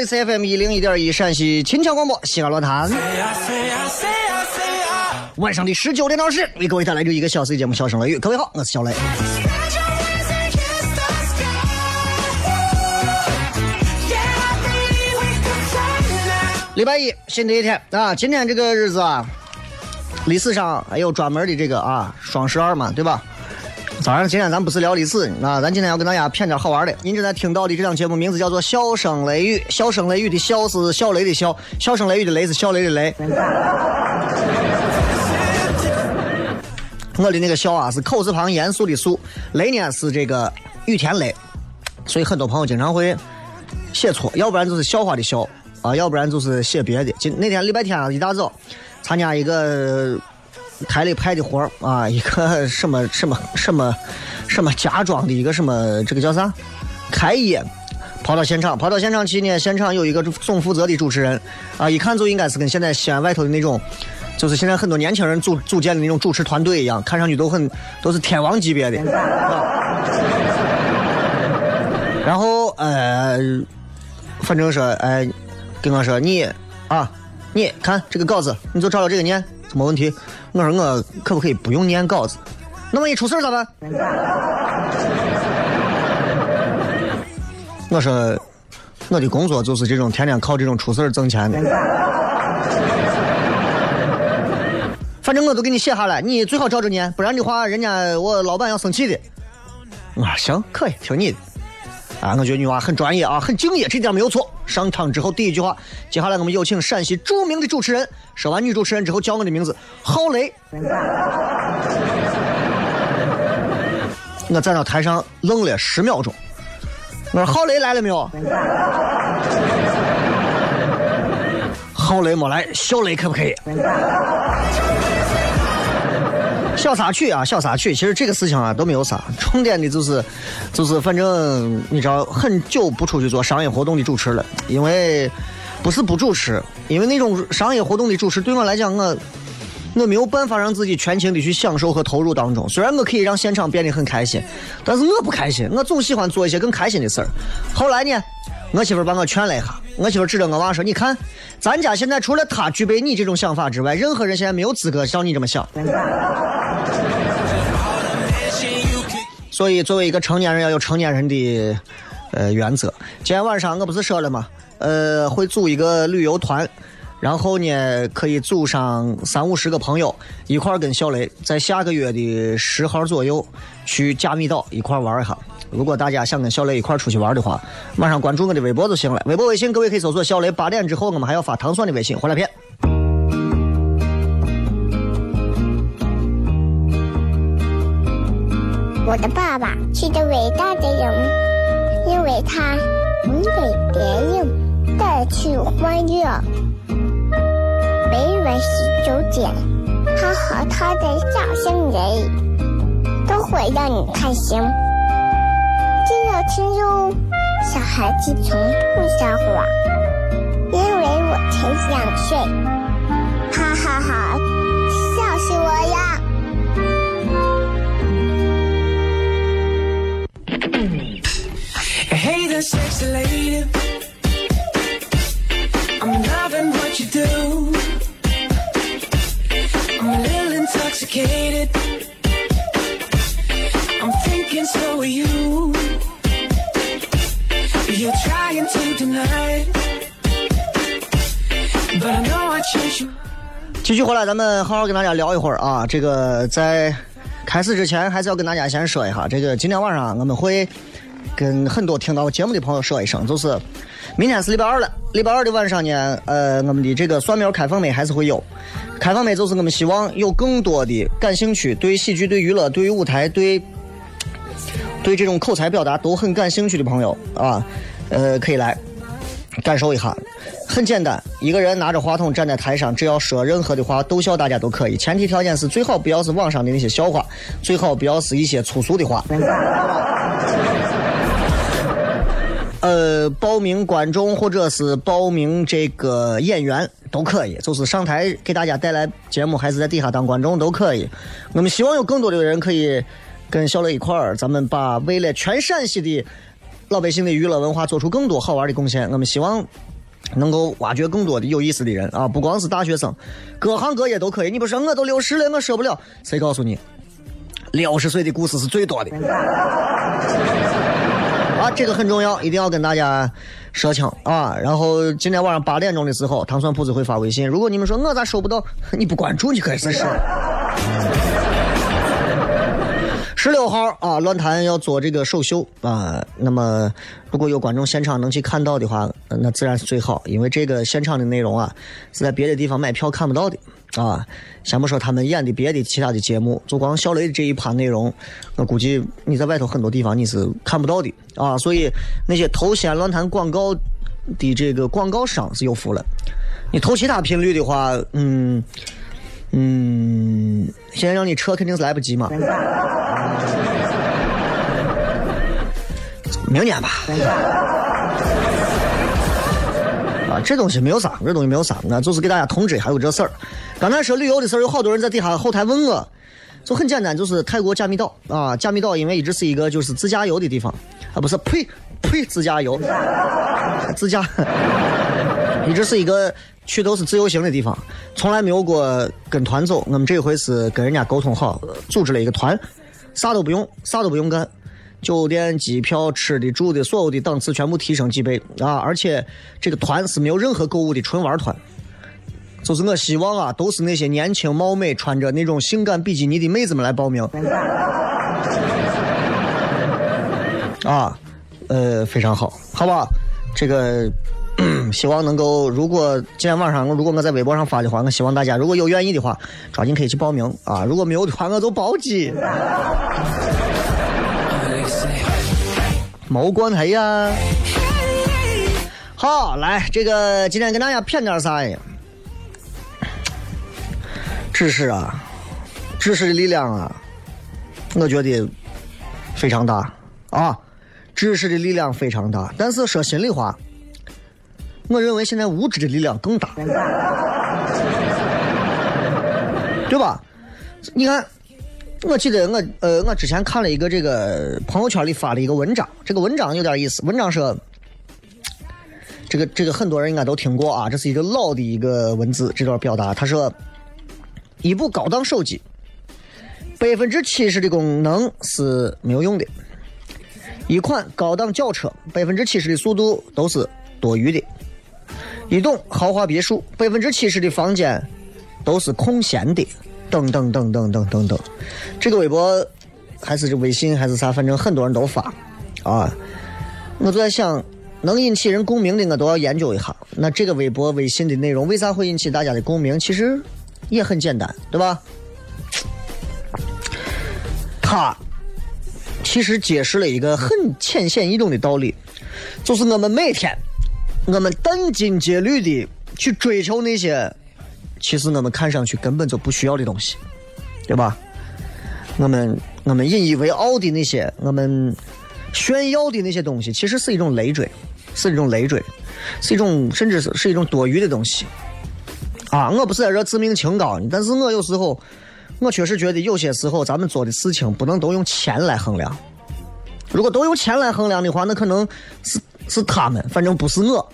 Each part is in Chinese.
里是 FM 一零一点一陕西秦腔广播西安论坛，晚上的十九点到十，为各位带来这一个小时的节目《笑声雷雨》。各位好，我是小雷。礼拜一，新的一天啊！今天这个日子啊，历史上还有专门的这个啊双十二嘛，对吧？当然，今天咱不是聊历史啊，咱今天要跟大家谝点好玩的。您正在听到的这档节目名字叫做《笑声雷雨》，笑声雷雨的笑是小雷的笑，笑声雷雨的雷是小雷的雷。我的那个笑啊是口字旁严肃的肃，雷呢是这个雨田雷，所以很多朋友经常会写错，要不然就是笑话的笑啊，要不然就是写别的。今那天礼拜天啊，一大早参加一个台里派的活儿啊，一个什么什么什么什么家装的一个什么这个叫啥开业。跑到现场，跑到现场去呢，现场有一个总负责的主持人，啊，一看就应该是跟现在西安外头的那种，就是现在很多年轻人组组建的那种主持团队一样，看上去都很都是天王级别的。啊、然后呃，反正说，哎，跟我说你啊，你看这个稿子，你就照着这个念，没问题。我说我可不可以不用念稿子？那么一出事咋办？我说，我的工作就是这种天天靠这种出事挣钱的。反正我都给你写下来，你最好照着念，不然的话，人家我老板要生气的。我说行，可以，听你的。啊，我觉得女娃很专业啊，很敬业，这点没有错。上场之后第一句话，接下来我们有请陕西著名的主持人。说完女主持人之后，叫我的名字，郝雷。我站到台上愣了十秒钟。我说郝雷来了没有？郝雷没来，小雷可不可以？小插曲啊，小插曲，其实这个事情啊都没有啥，重点的就是，就是反正你知道，很久不出去做商业活动的主持了，因为不是不主持，因为那种商业活动的主持对我来讲，我我没有办法让自己全情的去享受和投入当中。虽然我可以让现场变得很开心，但是我不开心，我总喜欢做一些更开心的事儿。后来呢，我媳妇把我劝了一下，我媳妇指着我娃说：“你看，咱家现在除了他具备你这种想法之外，任何人现在没有资格像你这么想。” 所以，作为一个成年人，要有成年人的呃原则。今天晚上我不是说了吗？呃，会组一个旅游团，然后呢，可以组上三五十个朋友，一块跟小雷在下个月的十号左右去加密岛一块玩一下。如果大家想跟小雷一块出去玩的话，马上关注我的微博就行了。微博微信各位可以搜索“小雷”。八点之后我们还要发糖蒜的微信回来片。我的爸爸是个伟大的人，因为他能给别人带去欢乐。每晚十九点，他和他的笑声人，都会让你开心。记得听哟，小孩子从不撒谎，因为我才两岁。哈哈哈，笑死我呀！Hey there, sexy lady. 继续回来，咱们好好跟大家聊一会儿啊。这个在开始之前，还是要跟大家先说一下，这个今天晚上我们会跟很多听到节目的朋友说一声，就是明天是礼拜二了，礼拜二的晚上呢，呃，我们的这个蒜苗开放麦还是会有。开放麦就是我们希望有更多的感兴趣，对喜剧、对娱乐、对于舞台、对对这种口才表达都很感兴趣的朋友啊，呃，可以来感受一下。很简单，一个人拿着话筒站在台上，只要说任何的话，逗笑大家都可以。前提条件是最好不要是网上的那些笑话，最好不要是一些粗俗的话。呃，报名观众或者是报名这个演员都可以，就是上台给大家带来节目，还是在底下当观众都可以。我们希望有更多的人可以跟小乐一块儿，咱们把为了全陕西的老百姓的娱乐文化做出更多好玩的贡献。我们希望能够挖掘更多的有意思的人啊，不光是大学生，各行各业都可以。你不说我都六十了，我受不了，谁告诉你？六十岁的故事是最多的。啊，这个很重要，一定要跟大家说清啊。然后今天晚上八点钟的时候，糖蒜铺子会发微信。如果你们说我咋收不到，你不关注你可以试试。十六号啊，乱坛要做这个首秀啊。那么，如果有观众现场能去看到的话，那自然是最好，因为这个现场的内容啊，是在别的地方买票看不到的啊。先不说他们演的别的其他的节目，就光小雷的这一趴内容，我估计你在外头很多地方你是看不到的啊。所以那些投西安论坛广告的这个广告商是有福了。你投其他频率的话，嗯嗯，现在让你撤肯定是来不及嘛。明年吧。啊，这东西没有啥，这东西没有啥，那就是给大家通知还有这事儿。刚才说旅游的事儿，有好多人在底下后台问我，就很简单，就是泰国甲米岛啊，甲米岛因为一直是一个就是自驾游的地方啊，不是呸呸自驾游，自驾 一直是一个去都是自由行的地方，从来没有过跟团走。我们这回是跟人家沟通好，组织了一个团，啥都不用，啥都不用干。酒店、机票、吃的、住的，所有的档次全部提升几倍啊！而且这个团是没有任何购物的纯玩团，就是我希望啊，都是那些年轻貌美、穿着那种性感比基尼的妹子们来报名。啊，呃，非常好，好吧？这个希望能够，如果今天晚上如果我在微博上发的话，我希望大家如果有愿意的话，抓紧可以去报名啊！如果没有的话，我就包机。毛关台呀！好，来，这个今天跟大家谝点啥呀？知识啊，知识的力量啊，我觉得非常大啊，知识的力量非常大。但是说心里话，我认为现在无知的力量更大，对吧？你看。我记得我呃，我之前看了一个这个朋友圈里发了一个文章，这个文章有点意思。文章说，这个这个很多人应该都听过啊，这是一个老的一个文字这段表达。他说，一部高档手机，百分之七十的功能是没有用的；一款高档轿车，百分之七十的速度都是多余的；一栋豪华别墅，百分之七十的房间都是空闲的。等等等等等等等，这个微博还是这微信还是啥，反正很多人都发啊。我就在想，能引起人共鸣的，我都要研究一下。那这个微博、微信的内容为啥会引起大家的共鸣？其实也很简单，对吧？他其实揭示了一个很浅显易懂的道理，就是我们每天，我们殚精竭虑的去追求那些，其实我们看上去根本就不需要的东西，对吧？我们我们引以为傲的那些，我们炫耀的那些东西，其实是一种累赘，是一种累赘，是一种甚至是是一种多余的东西。啊，我不是在这自命清高，但是我有时候。我确实觉得有些时候咱们做的事情不能都用钱来衡量。如果都用钱来衡量的话，那可能是是他们，反正不是我。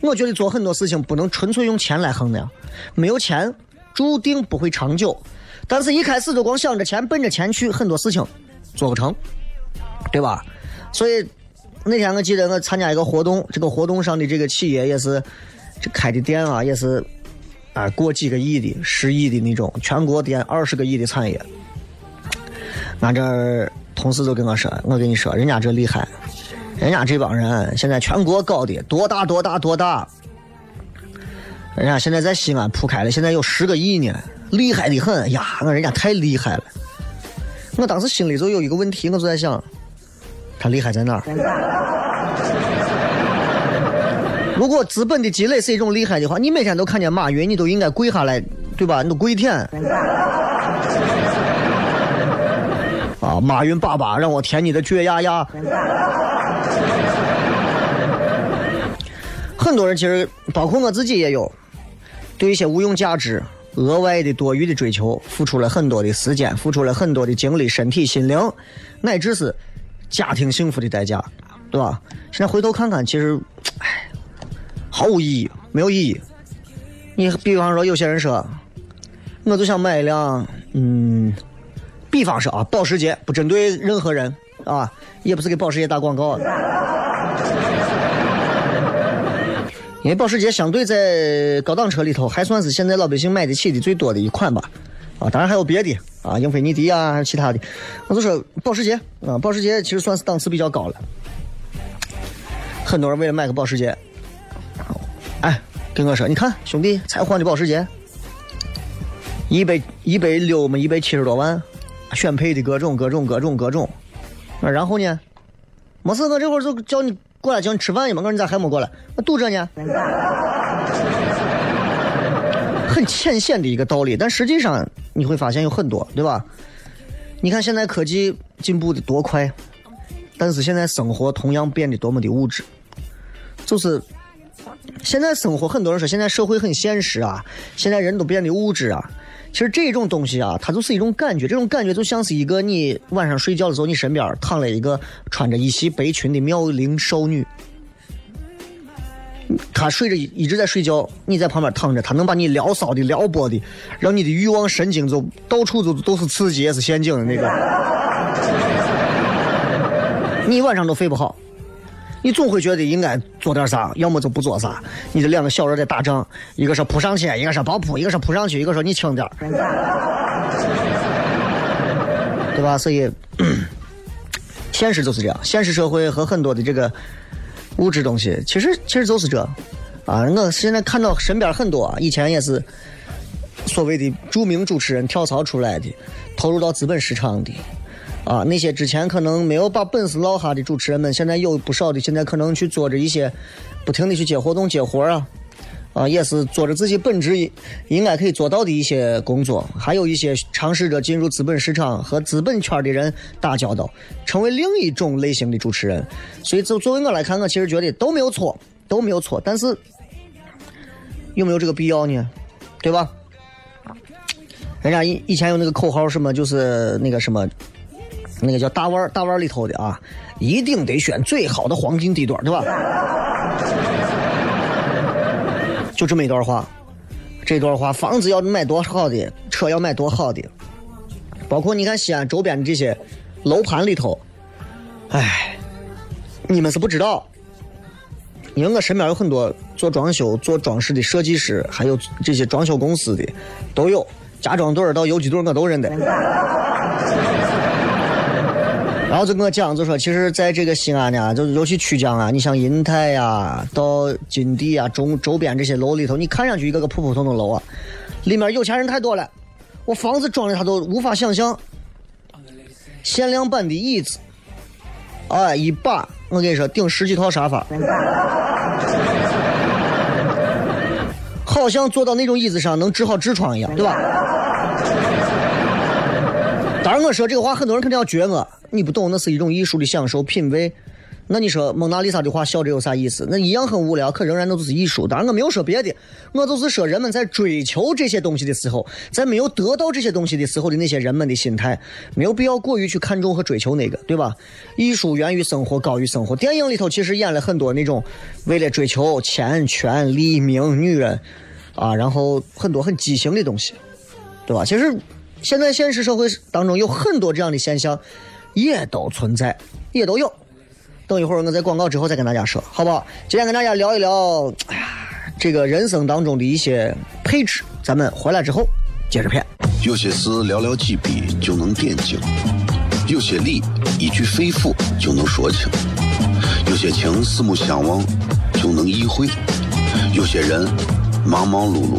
我觉得做很多事情不能纯粹用钱来衡量，没有钱注定不会长久。但是一开始就光想着钱，奔着钱去，很多事情做不成，对吧？所以那天我记得我参加一个活动，这个活动上的这个企业也是这开的店啊，也是。啊，过几个亿的、十亿的那种，全国店二十个亿的产业。俺这同事就跟我说：“我跟你说，人家这厉害，人家这帮人现在全国搞的多大多大多大，人家现在在西安铺开了，现在有十个亿呢，厉害的很呀！我人家太厉害了。我当时心里就有一个问题，我就在想，他厉害在哪儿？如果资本的积累是一种厉害的话，你每天都看见马云，你都应该跪下来，对吧？你都跪舔。啊，马云爸爸让我舔你的脚丫丫。很多人其实，包括我自己也有，对一些无用价值、额外的多余的追求，付出了很多的时间，付出了很多的精力、身体、心灵，乃至是家庭幸福的代价，对吧？现在回头看看，其实，哎。毫无意义，没有意义。你比方说，有些人说，我就想买一辆，嗯，比方说啊，保时捷，不针对任何人啊，也不是给保时捷打广告。因为保时捷相对在高档车里头，还算是现在老百姓买得起的最多的一款吧。啊，当然还有别的啊，英菲尼迪啊，其他的。我就说保时捷啊，保时捷其实算是档次比较高了。很多人为了买个保时捷。哎，跟我说，你看兄弟才换的保时捷，一百一百六嘛，一百七十多万，选配的各种各种各种各种。那然后呢？没事，我这会儿就叫你过来叫你吃饭去嘛。我说你咋还没过来？我堵着呢。很浅显的一个道理，但实际上你会发现有很多，对吧？你看现在科技进步的多快，但是现在生活同样变得多么的物质，就是。现在生活很多人说现在社会很现实啊，现在人都变得物质啊。其实这种东西啊，它就是一种感觉，这种感觉就像是一个你晚上睡觉的时候，你身边躺了一个穿着一袭白裙的妙龄少女，她睡着一直在睡觉，你在旁边躺着，她能把你撩骚的撩拨的，让你的欲望神经就到处都都是刺激也是陷阱的那个，你晚上都睡不好。你总会觉得应该做点啥，要么就不做啥。你的两个小人在打仗，一个是扑上去，一个是抱扑，一个是扑上去，一个说你轻点对吧？所以，现实就是这样。现实社会和很多的这个物质东西，其实其实就是这。啊，我现在看到身边很多以前也是所谓的著名主持人跳槽出来的，投入到资本市场的。啊，那些之前可能没有把本事落下的主持人们，现在有不少的，现在可能去做着一些，不停的去接活动、接活啊，啊，也是做着自己本职应该可以做到的一些工作。还有一些尝试着进入资本市场和资本圈的人打交道，成为另一种类型的主持人。所以，作作为我来看，我其实觉得都没有错，都没有错。但是，有没有这个必要呢？对吧？人家以以前有那个口号，什么就是那个什么。那个叫大腕大腕里头的啊，一定得选最好的黄金地段，对吧？就这么一段话，这段话，房子要买多好的，车要买多好的，包括你看西安周边的这些楼盘里头，哎，你们是不知道，因为我身边有很多做装修、做装饰的设计师，还有这些装修公司的，都有家装队到游击队我都认得。然后就跟我讲，就说其实在这个西安呢，就尤其曲江啊，你像银泰呀、到金地啊、周周边这些楼里头，你看上去一个个普普通通楼啊，里面有钱人太多了，我房子装的他都无法想象，限量版的椅子啊，一把我跟你说顶十几套沙发，好像坐到那种椅子上能治好痔疮一样，对吧？当然我说这个话，很多人肯定要撅我，你不懂，那是一种艺术的享受品味。那你说蒙娜丽莎的话笑着有啥意思？那一样很无聊，可仍然那就是艺术。当然我没有说别的，我就是说人们在追求这些东西的。时候，在没有得到这些东西的。时候的。那些人们的。心态，没有必要过于去看重和追求那个，对吧？艺术源于生活，高于生活。电影里头其实演了很多那种为了追求钱、权、利、名、女人啊，然后很多很畸形的。东西，对吧？其实现在现实社会当中有很多这样的现象，也都存在，也都有。等一会儿我在广告之后再跟大家说，好不好？今天跟大家聊一聊，哎呀，这个人生当中的一些配置。咱们回来之后接着片。有些事寥寥几笔就能点睛，有些理一句肺腑就能说清，有些情四目相望就能意会，有些人忙忙碌碌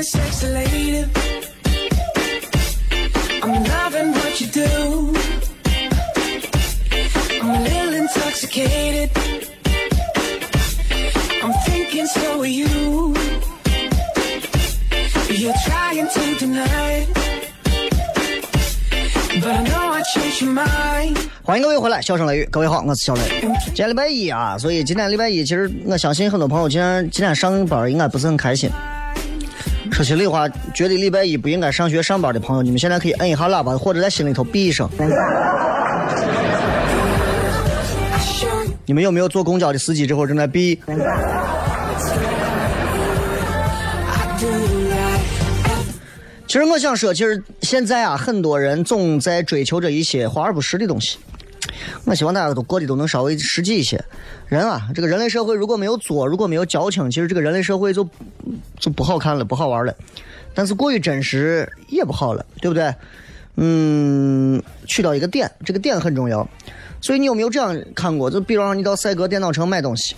Hey there, sexy lady. I'm loving what you do. I'm a little intoxicated. I'm thinking so are you. You're trying to deny. But I know I changed your mind. 欢迎各位回来，笑声雷雨，各位好，我是小雷。今天礼拜一啊，所以今天礼拜一，其实我相信很多朋友今天今天上班应该不是很开心。说心里话，觉得礼拜一不应该上学上班的朋友，你们现在可以摁一下喇叭，或者在心里头闭一声。你们有没有坐公交的司机这会儿正在闭？其实我想说，其实现在啊，很多人总在追求着一些华而不实的东西。我希望大家都过得都能稍微实际一些。人啊，这个人类社会如果没有作，如果没有矫情，其实这个人类社会就就不好看了，不好玩了。但是过于真实也不好了，对不对？嗯，去到一个点，这个点很重要。所以你有没有这样看过？就比方说你到赛格电脑城买东西，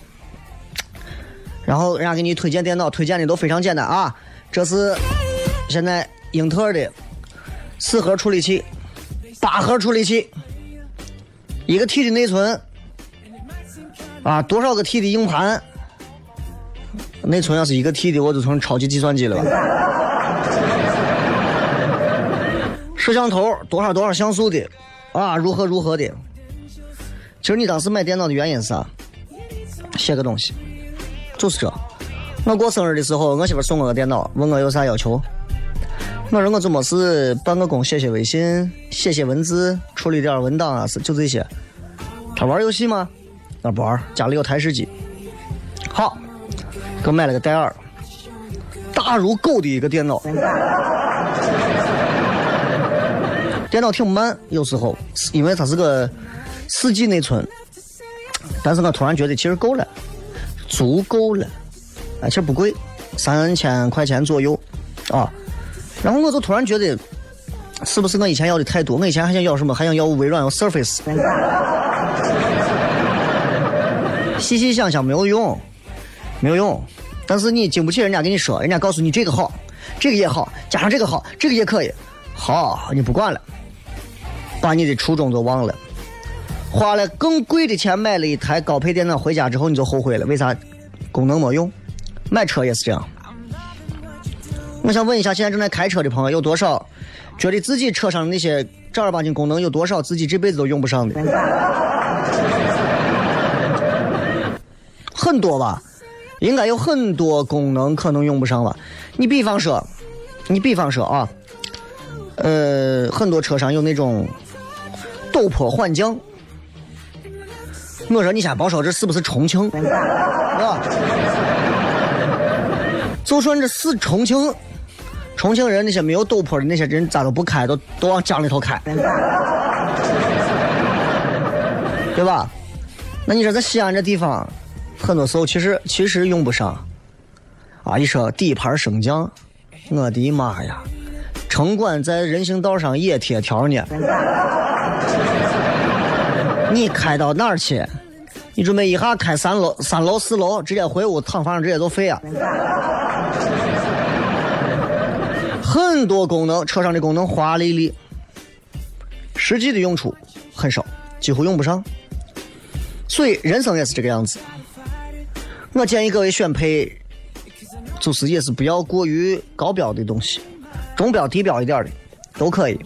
然后人家给你推荐电脑，推荐的都非常简单啊，这是现在英特尔的四核处理器、八核处理器，一个 T 的内存，啊，多少个 T 的硬盘？内存要是一个 T 的，我就成超级计算机了吧？摄像头多少多少像素的，啊，如何如何的。其实你当时买电脑的原因是啥？写个东西，就是这。我过生日的时候，我媳妇送我个电脑，问我有啥要求。我说我就没事办个工，写写微信，写写文字，处理点文档啊，是就这些。他玩游戏吗？那不玩，家里有台式机。好，给我买了个戴尔，大如狗的一个电脑。电脑挺慢，有时候因为它是个四 G 内存，但是我突然觉得其实够了，足够了，哎，其实不贵，三千块钱左右啊。然后我就突然觉得，是不是我以前要的太多？我以前还想要什么？还想要微软要 Surface。细细想想没有用，没有用。但是你经不起人家跟你说，人家告诉你这个好，这个也好，加上这个好，这个也可以。好，你不管了，把你的初衷都忘了，花了更贵的钱买了一台高配电脑，回家之后你就后悔了，为啥？功能没用。买车也是这样，我想问一下，现在正在开车的朋友有多少觉得自己车上的那些正儿八经功能有多少自己这辈子都用不上的？很多吧，应该有很多功能可能用不上吧。你比方说，你比方说啊，呃，很多车上有那种陡坡缓降。我说你先别说这是不是重庆，啊？就算这是重庆，重庆人那些没有陡坡的那些人咋都不开，都都往江里头开，对吧？那你说在西安这地方，很多时候其实其实用不上。啊，一说底盘升降，我的妈呀！城管在人行道上也贴条呢。你开到哪儿去？你准备一下开三楼、三楼、四楼，直接回屋躺房上直接就废啊！很多功能，车上的功能华丽丽，实际的用处很少，几乎用不上。所以人生也是这个样子。我建议各位选配，就是也是不要过于高标的东西，中标、低标一点的都可以。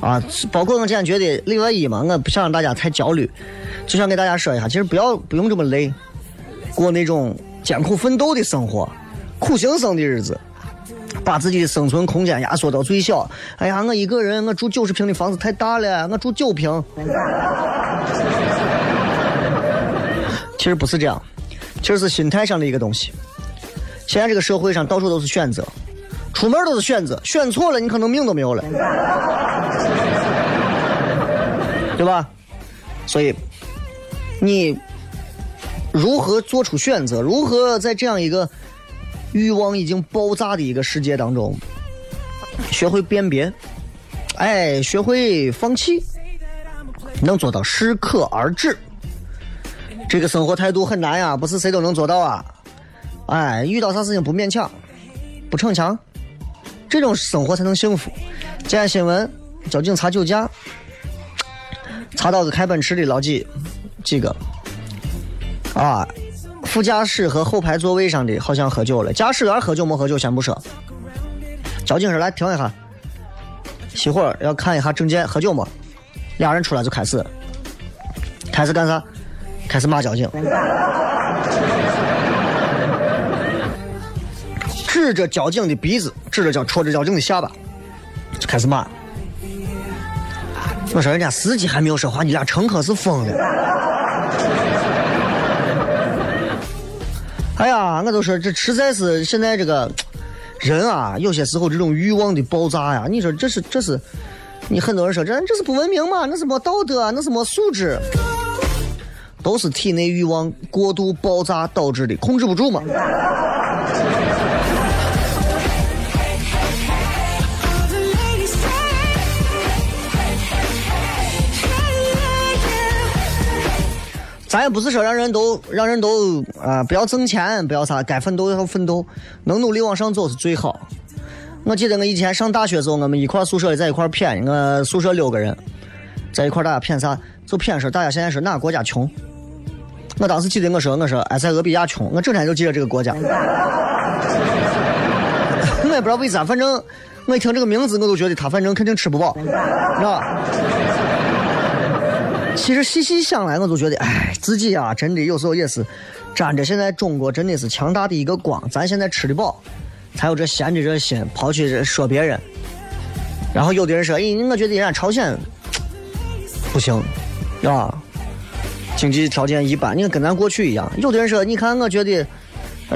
啊，包括我今天觉得另外一嘛，我不想让大家太焦虑，就想给大家说一下，其实不要不用这么累，过那种艰苦奋斗的生活，苦行僧的日子，把自己的生存空间压缩到最小。哎呀，我一个人，我住九十平的房子太大了，我住九平。其实不是这样，其实是心态上的一个东西。现在这个社会上到处都是选择。出门都是选择，选错了你可能命都没有了，对吧？所以，你如何做出选择？如何在这样一个欲望已经爆炸的一个世界当中，学会辨别？哎，学会放弃，能做到适可而止。这个生活态度很难呀，不是谁都能做到啊！哎，遇到啥事情不勉强，不逞强。这种生活才能幸福。今天新闻，交警查酒驾，查到个开奔驰的老几几个，啊，副驾驶和后排座位上的好像喝酒了。驾驶员喝酒没喝酒先不说，交警说来停一下，熄火要看一下证件，喝酒没？俩人出来就开始，开始干啥？开始骂交警。指着交警的鼻子，指着交戳着交警的下巴，就开始骂。我说人家司机还没有说话，你俩乘客是疯了。哎呀，我都说这实在是现在这个人啊，有些时候这种欲望的爆炸呀，你说这是这是，你很多人说这这是不文明嘛？那是没道德，那是没素质，都是体内欲望过度爆炸导致的，控制不住嘛。咱也不是说让人都让人都啊不要挣钱，不要啥，该奋斗要奋斗，能努力往上走是最好。我记得我以前上大学时候，我们一块宿舍在一块谝，我宿舍六个人，在一块大家谝啥？就谝说大家现在是哪个国家穷？我当时记得我说我说埃塞俄比亚穷，我整天就记着这个国家。我也不知道为啥，反正我一听这个名字，我都觉得他反正肯定吃不饱，是吧？其实细细想来，我就觉得，哎，自己啊，真的有时候也是沾着现在中国真的是强大的一个光。咱现在吃的饱，才有这闲着这心跑去说别人。然后有的人说，哎，我觉得人家朝鲜不行，啊，经济条件一般，你看跟咱过去一样。有的人说，你看，我觉得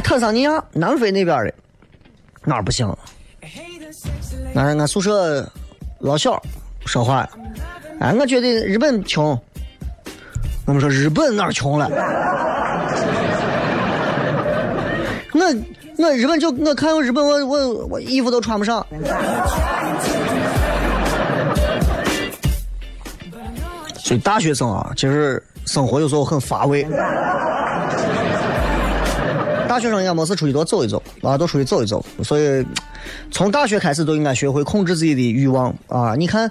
坦桑尼亚、南非那边的哪儿不行？俺俺 宿舍老小说话，哎，我觉得日本穷。我们说日本哪儿穷了？我我日本就我看我日本我我我衣服都穿不上。所以大学生啊，其实生活有时候很乏味。大学生应该没事出去多走一走啊，多出去走一走。所以从大学开始都应该学会控制自己的欲望啊！你看，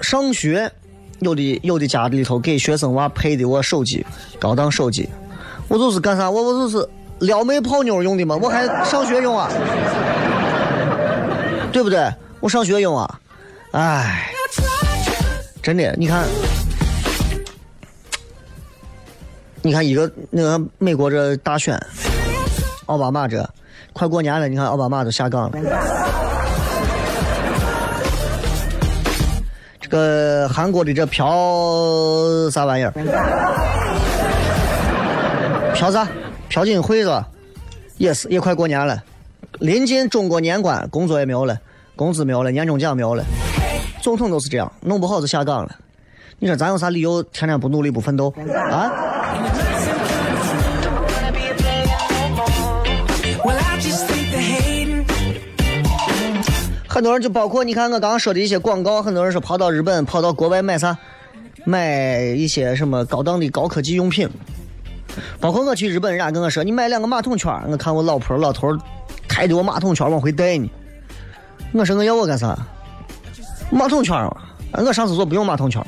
上学。有的有的家里头给学生娃配的我手机，高档手机，我就是干啥？我我就是撩妹泡妞用的嘛，我还上学用啊？对不对？我上学用啊，哎，真的，你看，你看一个那个美国这大选，奥巴马这快过年了，你看奥巴马都下岗了。这个韩国的这朴啥玩意儿？朴啥？朴槿惠是吧？也是，也快过年了，临近中国年关，工作也没有了，工资没有了，年终奖没有了，总统都是这样，弄不好就下岗了。你说咱有啥理由天天不努力不奋斗啊？很多人就包括你看我刚刚说的一些广告，很多人说跑到日本、跑到国外买啥，买一些什么高档的高科技用品。包括我去日本，人家跟我说你买两个马桶圈，我看我老婆老头抬着我马桶圈往回带呢。我说我要我干啥？马桶圈嘛，我上厕所不用马桶圈儿。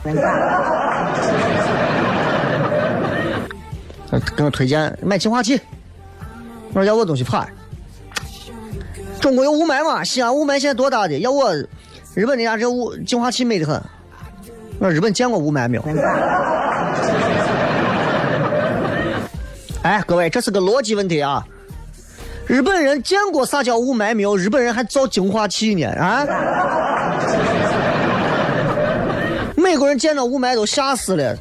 呃跟我推荐买净化器，我说要我东西怕。中国有雾霾吗？西安雾霾现在多大的？要我日本人家这雾净化器美得很。我说日本见过雾霾没有？哎，各位，这是个逻辑问题啊！日本人见过啥叫雾霾没有？日本人还造净化器呢啊！美国人见到雾霾都吓死了，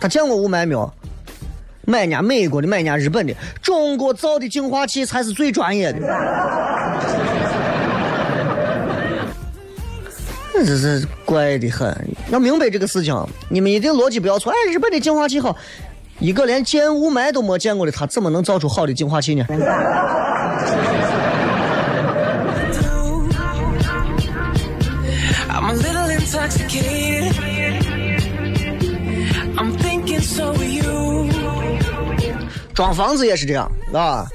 他见过雾霾没有？买人家美国的，买人家日本的，中国造的净化器才是最专业的。这是怪的很，要明白这个事情，你们一定逻辑不要错。哎，日本的净化器好，一个连见雾霾都没见过的，他怎么能造出好的净化器呢.装房子也是这样，啊，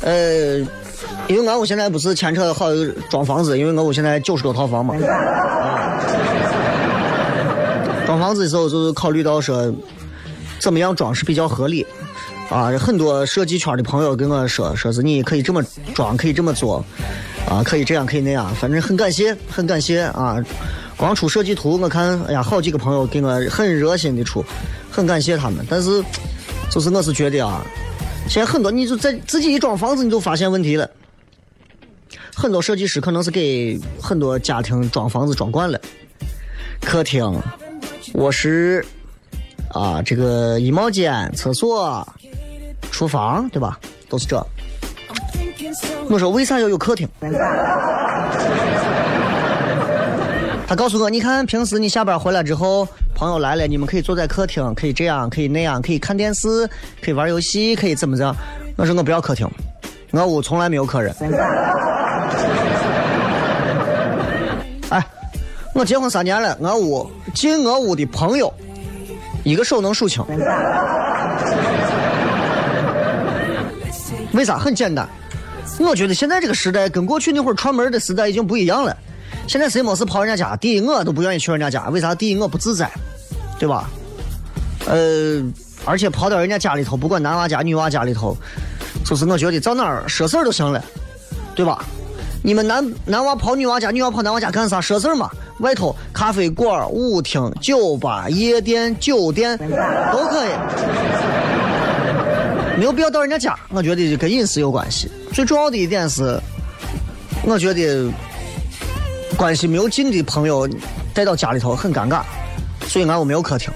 呃，因为俺屋现在不是牵扯好装房子，因为俺屋现在九十多套房嘛，啊，装房子的时候就是考虑到说，怎么样装是比较合理，啊，很多设计圈的朋友跟我说，说是你可以这么装，可以这么做，啊，可以这样，可以那样，反正很感谢，很感谢啊。光出设计图，我看，哎呀，好几个朋友给我很热心的出，很感谢他们。但是，就是我是觉得啊，现在很多你就在自己一装房子，你就发现问题了。很多设计师可能是给很多家庭装房子装惯了，客厅、卧室啊，这个衣帽间、厕所、厨房，对吧？都是这。我说为啥要有客厅？他告诉我，你看平时你下班回来之后，朋友来了，你们可以坐在客厅，可以这样，可以那样，可以看电视，可以玩游戏，可以怎么着？我说我不要客厅，我屋从来没有客人。哎，我结婚三年了，我屋进我屋的朋友，一个手能数清。为啥？很简单，我觉得现在这个时代跟过去那会儿串门的时代已经不一样了。现在谁没事跑人家家？第一，我都不愿意去人家家，为啥？第一，我不自在，对吧？呃，而且跑到人家家里头，不管男娃家、女娃家里头，就是我觉得到哪儿说事儿就行了，对吧？你们男男娃跑女娃家，女娃跑男娃家干啥？说事儿嘛。外头咖啡馆、舞厅、酒吧、夜店、酒店都可以，没有必要到人家家。我觉得跟隐私有关系。最重要的一点是，我觉得关系没有近的朋友带到家里头很尴尬，所以俺屋没有客厅。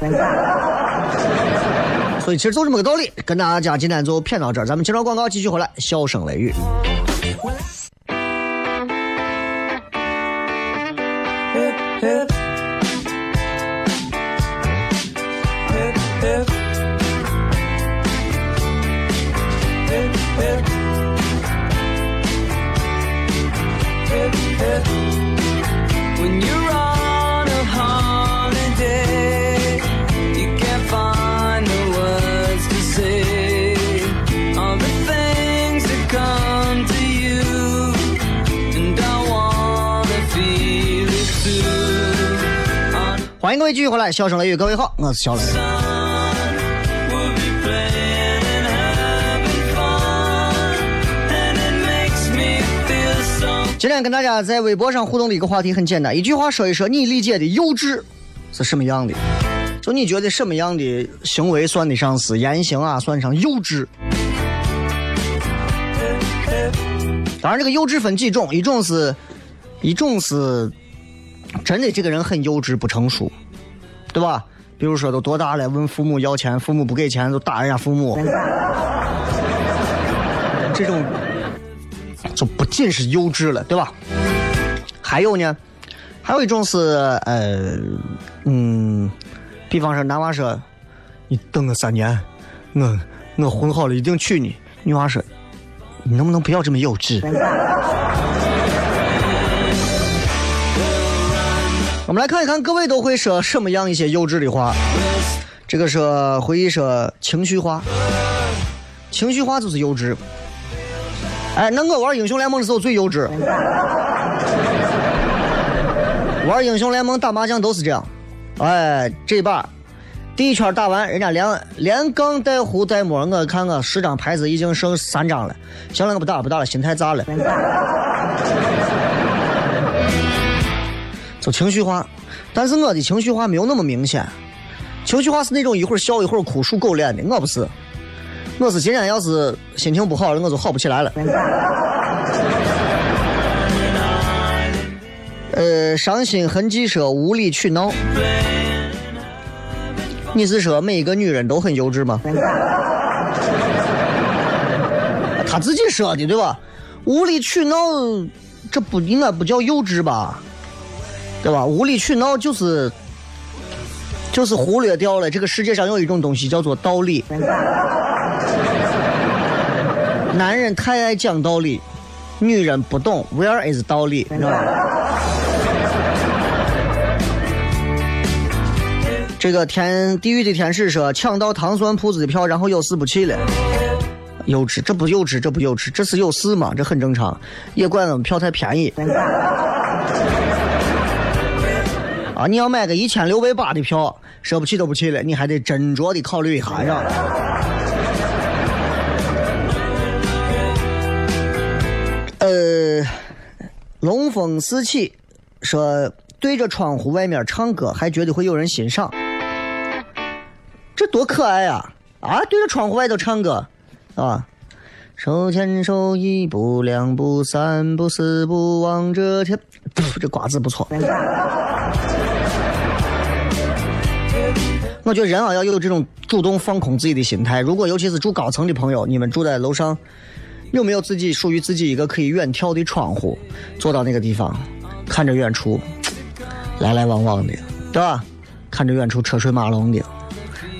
所以其实就这么个道理，跟大家今天就骗到这儿，咱们接着广告继续回来，笑声雷雨。欢迎各位继续回来，笑声雷雨，各位好，我是小雷。今天跟大家在微博上互动的一个话题很简单，一句话说一说你理解的幼稚是什么样的？就你觉得什么样的行为算得上是言行啊，算上幼稚？当然，这个幼稚分几种，一种是，一种是真的这个人很幼稚不成熟，对吧？比如说都多大了，问父母要钱，父母不给钱就打人家父母，这种就不仅是幼稚了，对吧？还有呢，还有一种是呃，嗯，比方说男娃说，你等我三年，我我混好了一定娶你。女娃说，你能不能不要这么幼稚？我们来看一看各位都会说什么样一些幼稚的话。这个说回忆说情绪化，情绪化就是幼稚。哎，那我玩英雄联盟的时候最幼稚。玩英雄联盟打麻将都是这样。哎，这把第一圈打完，人家连连杠带胡带摸，我看我十张牌子已经剩三张了。行了，我不打了，不打了，心态炸了。就情绪化，但是我的情绪化没有那么明显。情绪化是那种一会儿笑一会儿哭、属狗脸的，我不是。我是今天要是心情不好了，我就好不起来了。呃，伤心痕迹说无理取闹，你是说每一个女人都很幼稚吗？他自己说的对吧？无理取闹，这不应该不叫幼稚吧？对吧？无理取闹就是就是忽略掉了这个世界上有一种东西叫做道理。男人太爱讲道理，女人不懂 where is 道理，知道吧？这个天地狱的天使说抢到糖蒜铺子的票，然后有事不去了。幼稚，这不幼稚，这不幼稚，这是有事嘛？这很正常，也怪我们票太便宜。啊！你要买个一千六百八的票，舍不起都不去了，你还得斟酌的考虑一下，是吧？呃，龙风四起说对着窗户外面唱歌，还觉得会有人欣赏，这多可爱呀！啊，对着窗户外头唱歌，啊，手牵手，一步两步三步四步望着天，这瓜子不错。我觉得人啊要有这种主动放空自己的心态。如果尤其是住高层的朋友，你们住在楼上，有没有自己属于自己一个可以远眺的窗户？坐到那个地方，看着远处来来往往的，对吧？看着远处车水马龙的，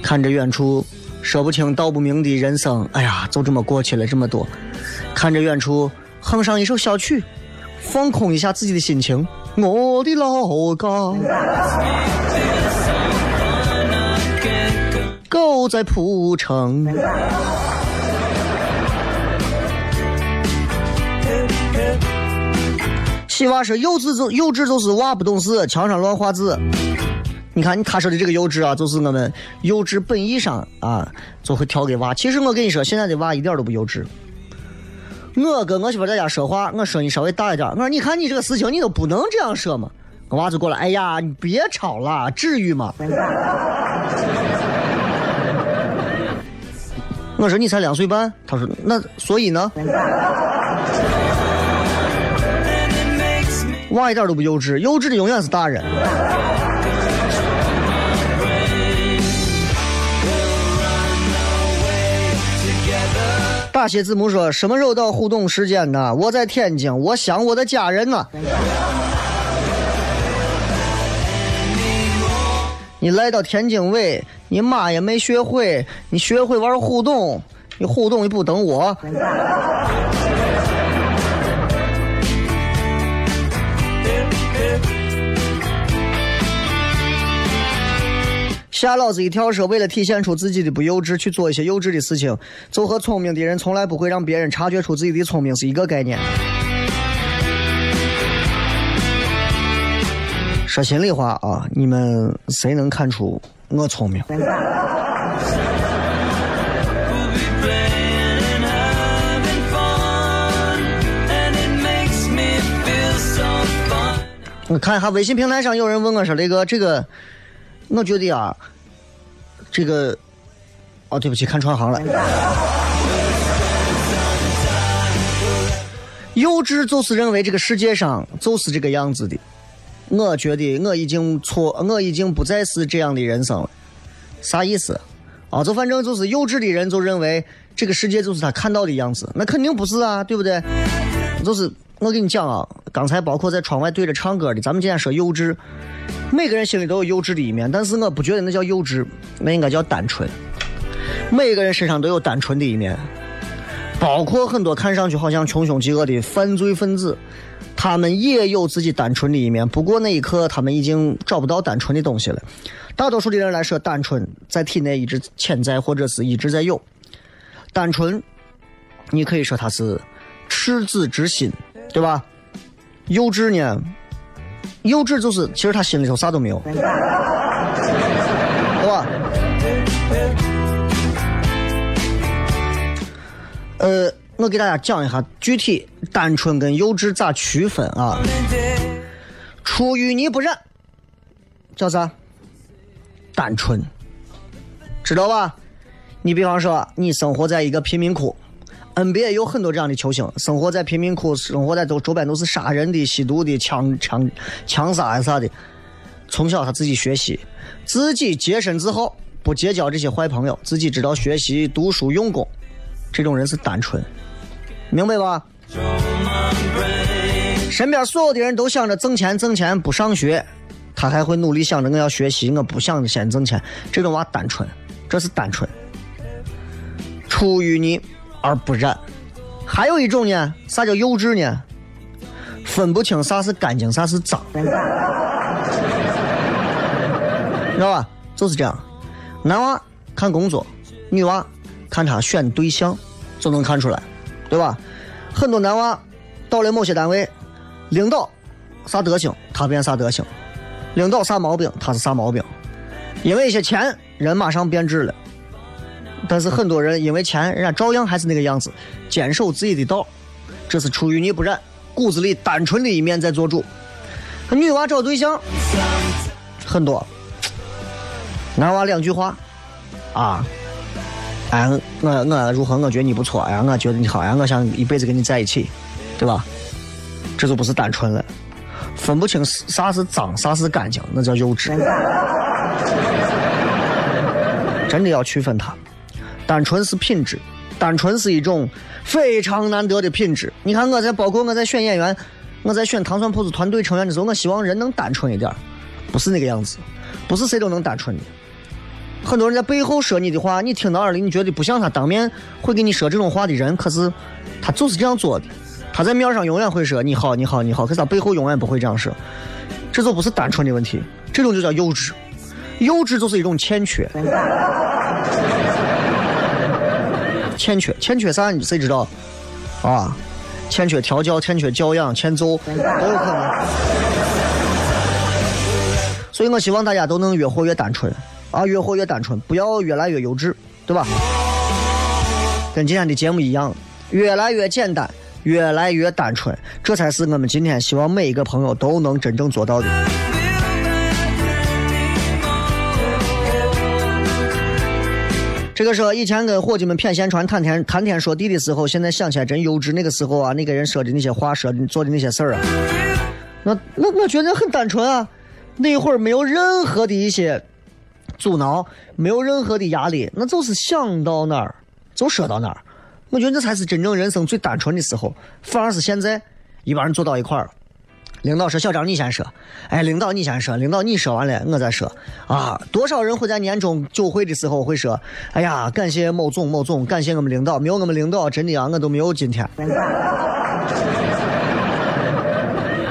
看着远处说不清道不明的人生，哎呀，就这么过去了这么多。看着远处哼上一首小曲，放空一下自己的心情。我的老家。狗在铺城。西娃说幼稚就幼稚就是娃不懂事，墙上乱画字。你看你他说的这个幼稚啊，就是我们幼稚本意上啊，就会调给娃。其实我跟你说，现在的娃一点都不幼稚。我跟我媳妇在家说话，我声音稍微大一点，我说你看你这个事情你都不能这样说嘛。我娃就过来，哎呀，你别吵了，至于吗？我说你才两岁半，他说那所以呢？娃一点都不幼稚，幼稚的永远是大人。大写字母说什么时候到互动时间呢？我在天津，我想我的家人呢。你来到天津卫，你妈也没学会，你学会玩互动，你互动也不等我。吓老子一跳！说为了体现出自己的不幼稚，去做一些幼稚的事情，就和聪明的人从来不会让别人察觉出自己的聪明是一个概念。说心里话啊，你们谁能看出我聪明？我看一下微信平台上有人问我说：“雷哥，这个，我觉得啊，这个，哦，对不起，看串行了。幼稚就是认为这个世界上就是这个样子的。我觉得我已经错，我已经不再是这样的人生了。啥意思？啊，就反正就是幼稚的人就认为这个世界就是他看到的样子，那肯定不是啊，对不对？就是我跟你讲啊，刚才包括在窗外对着唱歌的，咱们今天说幼稚，每个人心里都有幼稚的一面，但是我不觉得那叫幼稚，那应该叫单纯。每个人身上都有单纯的一面，包括很多看上去好像穷凶极恶的犯罪分子，他们也有自己单纯的一面，不过那一刻他们已经找不到单纯的东西了。大多数的人来说，单纯在体内一直潜在，或者是一直在有。单纯，你可以说他是赤子之心，对吧？幼稚呢？幼稚就是其实他心里头啥都没有，对吧？呃，我给大家讲一下具体单纯跟幼稚咋区分啊？出淤泥不染叫啥？单纯，知道吧？你比方说，你生活在一个贫民窟，NBA 有很多这样的球星，生活在贫民窟，生活在都周边都是杀人的、吸毒的、枪枪枪杀呀啥的。从小他自己学习，自己洁身自好，不结交这些坏朋友，自己知道学习、读书、用功，这种人是单纯，明白吧？身边所有的人都想着挣钱，挣钱不上学。他还会努力想着我要学习，我不想着先挣钱。这种娃单纯，这是单纯。出淤泥而不染。还有一种呢，啥叫幼稚呢？分不清啥是干净，啥是脏，知道吧？就是这样。男娃看工作，女娃看他选对象，就能看出来，对吧？很多男娃到了某些单位，领导啥德行，他变啥德行。领导啥毛病，他是啥毛病？因为一些钱，人马上变质了。但是很多人因为钱，人家照样还是那个样子，坚守自己的道，这是出淤泥不染，骨子里单纯的一面在做主。女娃找对象很多，男娃两句话啊，哎，我我如何？我觉得你不错，哎呀，我觉得你好，呀，我想一辈子跟你在一起，对吧？这就不是单纯了。分不清啥是脏，啥是干净，那叫幼稚。真的要区分它。单纯是品质，单纯是一种非常难得的品质。你看我在，包括我在选演员，我在选糖蒜铺子团队成员的时候，我希望人能单纯一点，不是那个样子，不是谁都能单纯的。很多人在背后说你的话，你听到耳里，你觉得不像他当面会给你说这种话的人，可是他就是这样做的。他在面上永远会说你好你好你好，可是他背后永远不会这样说，这就不是单纯的问题，这种就叫幼稚，幼稚就是一种欠缺，欠缺欠缺啥？谁知道？啊，欠缺调教，欠缺教养，欠揍都有可能。所以我希望大家都能越活越单纯啊，越活越单纯，不要越来越幼稚，对吧？跟今天的节目一样，越来越简单。越来越单纯，这才是我们今天希望每一个朋友都能真正做到的。这个说以前跟伙计们谝闲传、谈天谈天说地的时候，现在想起来真幼稚。那个时候啊，那个人说的那些话、说的做的那些事儿啊，那那我觉得很单纯啊。那会儿没有任何的一些阻挠，没有任何的压力，那就是想到哪儿就说到哪儿。我觉得这才是真正人生最单纯的时候，反而是现在一帮人坐到一块儿，领导说：“小张，你先说。”哎，领导你先说，领导你说完了，我再说。啊，多少人会在年终酒会的时候会说：“哎呀，感谢某总某总，感谢我们领导，没有我们领导，真的啊，我都没有今天。”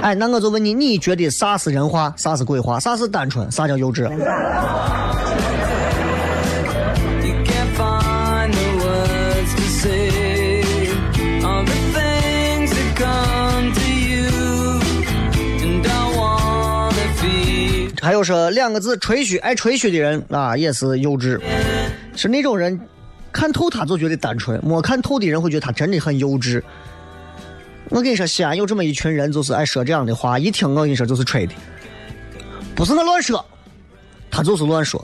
哎，那我就问你，你觉得啥是人话，啥是鬼话，啥是单纯，啥叫幼稚？还有说两个字吹嘘，爱吹嘘的人啊，也是幼稚。是那种人，看透他就觉得单纯；没看透的人会觉得他真的很幼稚。我跟你说，西安有这么一群人，就是爱说这样的话，一听我跟你说就是吹的，不是我乱说，他就是乱说，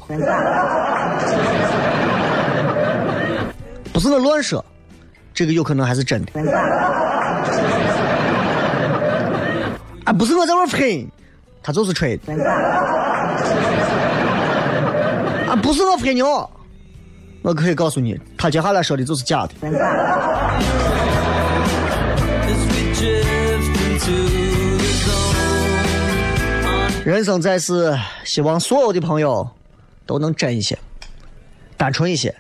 不是我乱说，这个有可能还是真的。啊，不是我在玩喷，他就是吹的。啊，不是我吹牛，我可以告诉你，他接下来说的就是假的。人生在世，希望所有的朋友都能真一些，单纯一些，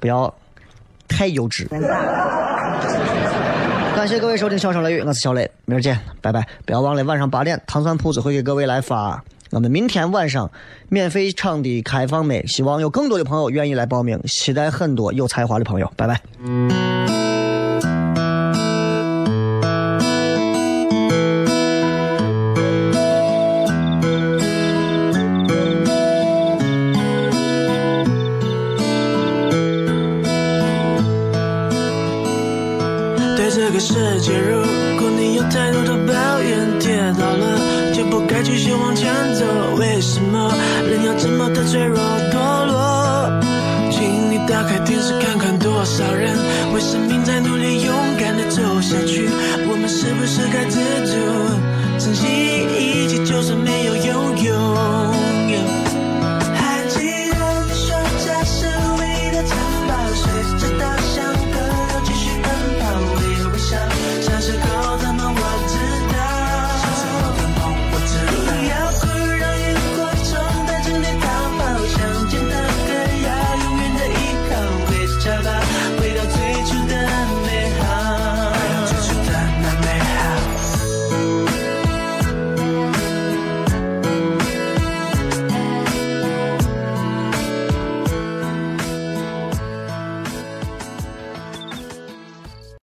不要太幼稚。感谢各位收听《笑声雷雨》，我是小雷，明儿见，拜拜！不要忘了晚上八点，糖蒜铺子会给各位来发我们明天晚上免费场地开放麦，希望有更多的朋友愿意来报名，期待很多有才华的朋友，拜拜。